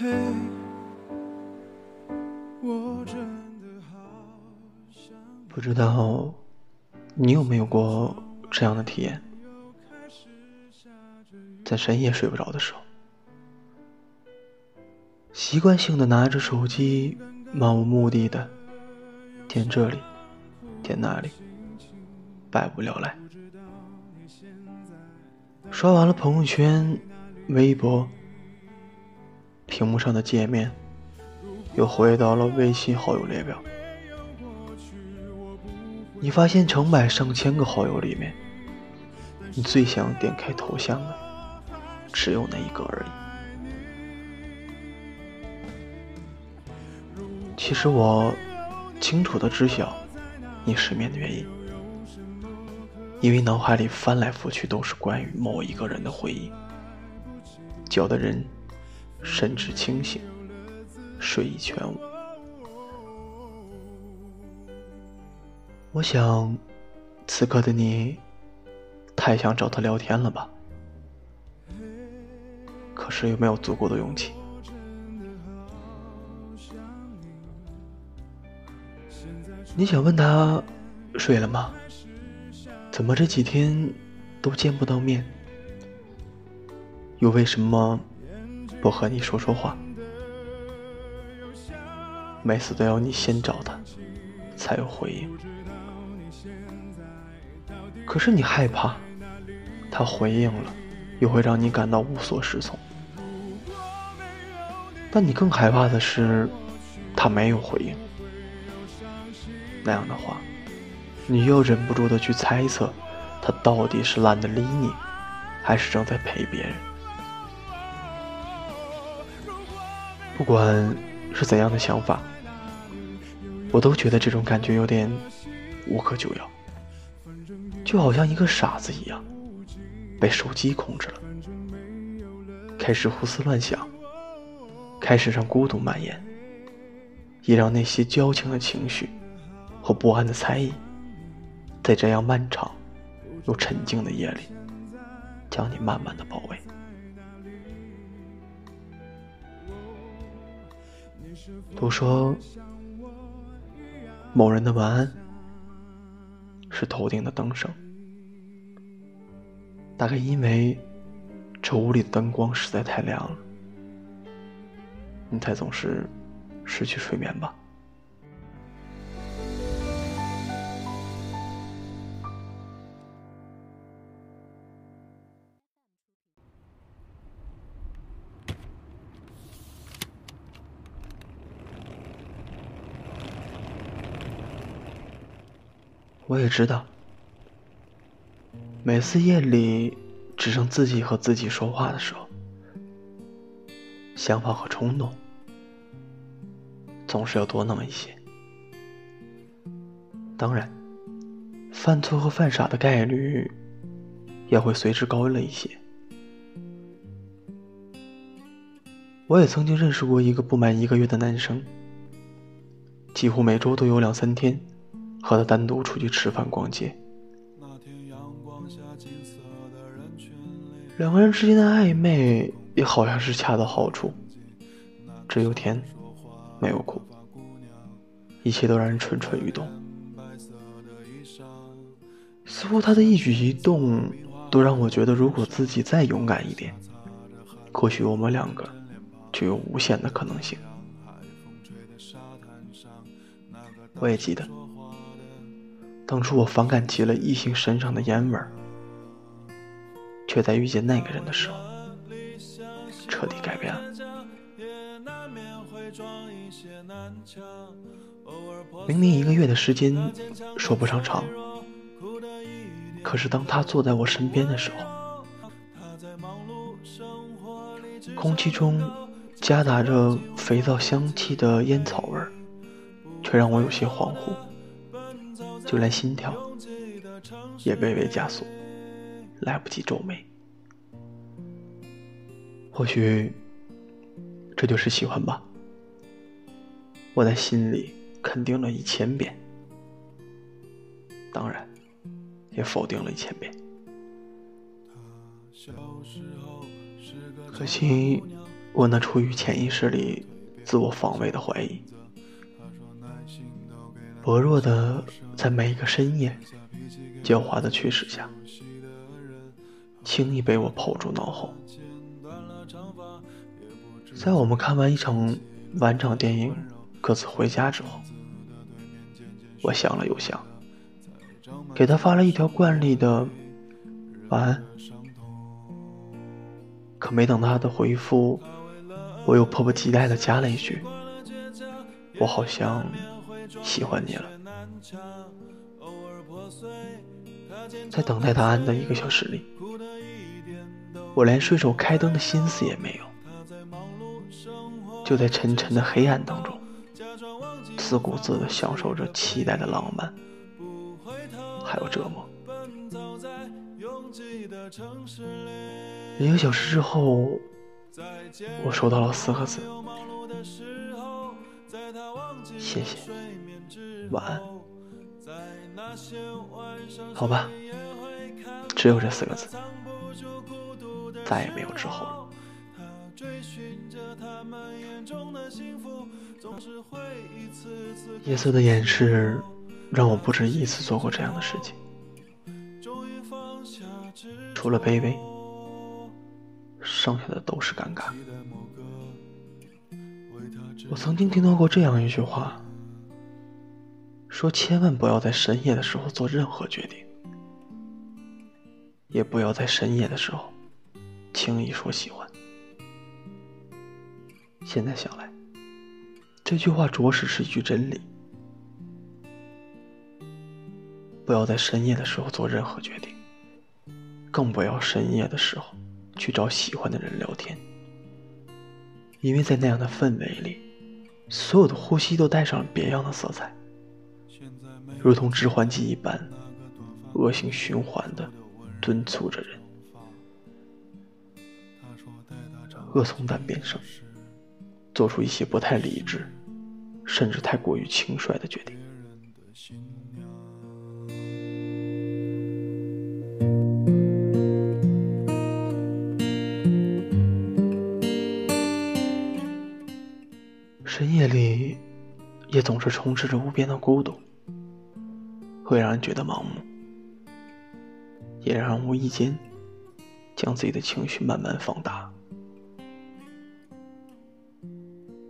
嘿，我真的好想不知道你有没有过这样的体验？在深夜睡不着的时候，习惯性的拿着手机，漫无目的的点这里，点那里，百无聊赖。刷完了朋友圈、微博，屏幕上的界面又回到了微信好友列表。你发现成百上千个好友里面，你最想点开头像的只有那一个而已。其实我清楚的知晓你失眠的原因。因为脑海里翻来覆去都是关于某一个人的回忆，搅得人神志清醒，睡意全无。我想，此刻的你太想找他聊天了吧？可是又没有足够的勇气。你想问他睡了吗？怎么这几天都见不到面？又为什么不和你说说话？每次都要你先找他，才有回应。可是你害怕，他回应了，又会让你感到无所适从。但你更害怕的是，他没有回应。那样的话。你又忍不住的去猜测，他到底是懒得理你，还是正在陪别人？不管是怎样的想法，我都觉得这种感觉有点无可救药，就好像一个傻子一样，被手机控制了，开始胡思乱想，开始让孤独蔓延，也让那些矫情的情绪和不安的猜疑。在这样漫长又沉静的夜里，将你慢慢的包围。都说某人的晚安是头顶的灯声，大概因为这屋里的灯光实在太亮了，你才总是失去睡眠吧。我也知道，每次夜里只剩自己和自己说话的时候，想法和冲动总是要多那么一些。当然，犯错和犯傻的概率也会随之高了一些。我也曾经认识过一个不满一个月的男生，几乎每周都有两三天。和他单独出去吃饭、逛街，两个人之间的暧昧也好像是恰到好处，只有甜，没有苦，一切都让人蠢蠢欲动。似乎他的一举一动都让我觉得，如果自己再勇敢一点，或许我们两个就有无限的可能性。我也记得。当初我反感极了异性身上的烟味儿，却在遇见那个人的时候，彻底改变了。明明一个月的时间说不上长，可是当他坐在我身边的时候，空气中夹杂着肥皂香气的烟草味儿，却让我有些恍惚。就连心跳也微微加速，来不及皱眉。或许这就是喜欢吧。我在心里肯定了一千遍，当然也否定了一千遍。可惜我那出于潜意识里自我防卫的怀疑，薄弱的在每一个深夜，狡猾的驱使下，轻易被我抛诸脑后。在我们看完一场完整电影，各自回家之后，我想了又想，给他发了一条惯例的晚安。可没等他的回复，我又迫不及待的加了一句：“我好像喜欢你了。”在等待答案的一个小时里，我连顺手开灯的心思也没有。就在沉沉的黑暗当中，自顾自地享受着期待的浪漫，还有折磨。一个小时之后，我收到了四个字：“谢谢，晚安。”好吧，只有这四个字，再也没有之后了。夜色的掩饰，让我不止一次做过这样的事情。除了卑微，剩下的都是尴尬。我曾经听到过这样一句话，说千万不要在深夜的时候做任何决定，也不要在深夜的时候轻易说喜欢。现在想来，这句话着实是一句真理。不要在深夜的时候做任何决定，更不要深夜的时候去找喜欢的人聊天，因为在那样的氛围里，所有的呼吸都带上了别样的色彩，如同致幻剂一般，恶性循环的敦促着人，恶从胆边生。做出一些不太理智，甚至太过于轻率的决定。也总是充斥着无边的孤独，会让人觉得盲目，也让人无意间将自己的情绪慢慢放大。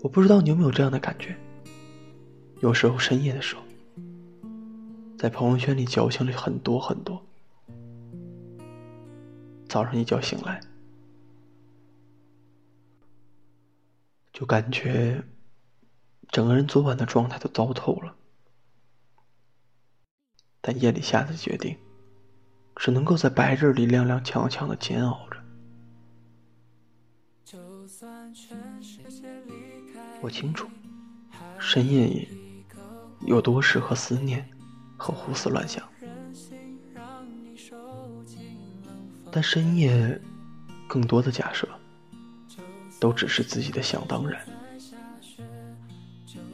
我不知道你有没有这样的感觉。有时候深夜的时候，在朋友圈里矫情了很多很多，早上一觉醒来，就感觉整个人昨晚的状态都糟透了。但夜里下的决定，只能够在白日里踉踉跄跄的煎熬着。我清楚，深夜里有多适合思念和胡思乱想，但深夜更多的假设，都只是自己的想当然。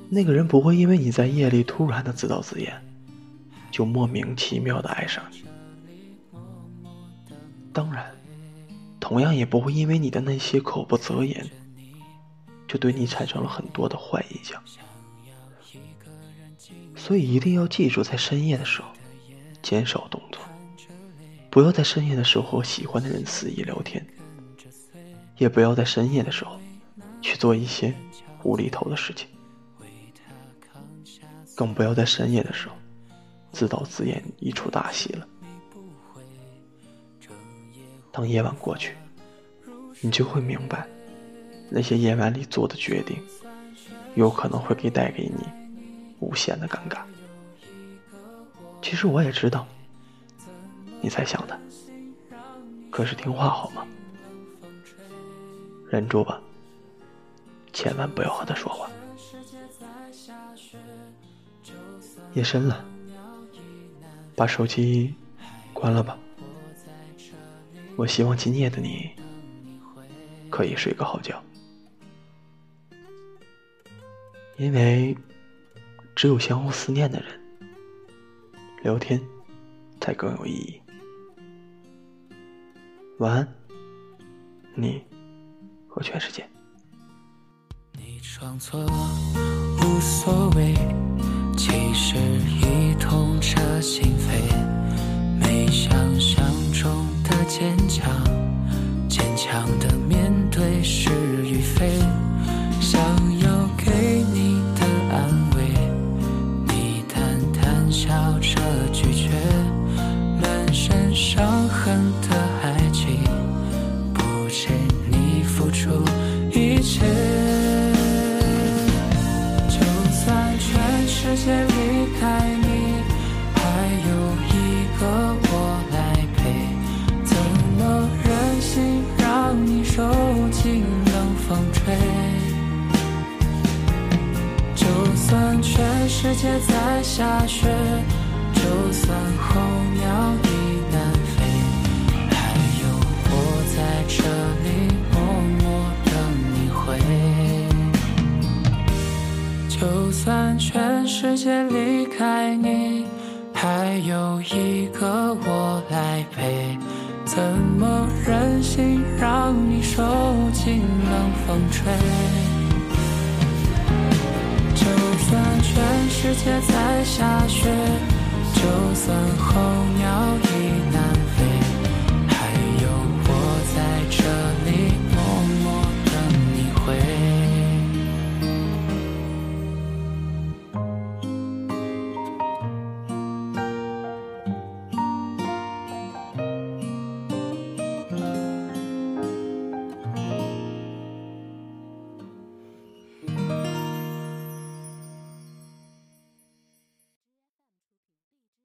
那个人不会因为你在夜里突然的自导自演，就莫名其妙的爱上你。当然，同样也不会因为你的那些口不择言。就对你产生了很多的坏印象，所以一定要记住，在深夜的时候减少动作，不要在深夜的时候和喜欢的人肆意聊天，也不要在深夜的时候去做一些无厘头的事情，更不要在深夜的时候自导自演一出大戏了。当夜晚过去，你就会明白。那些夜晚里做的决定，有可能会给带给你无限的尴尬。其实我也知道，你在想的，可是听话好吗？忍住吧，千万不要和他说话。夜深了，把手机关了吧。我希望今夜的你可以睡个好觉。因为，只有相互思念的人，聊天才更有意义。晚安，你和全世界。你装作无所谓，其实已痛彻心扉，没想象中的坚强，坚强的面对是与非，想要给你的安慰，你淡淡笑着拒绝，界在下雪，就算候鸟已南飞，还有我在这里默默等你回。就算全世界离开你，还有一个我来陪，怎么忍心让你受尽冷风吹？全世界在下雪，就算候鸟已南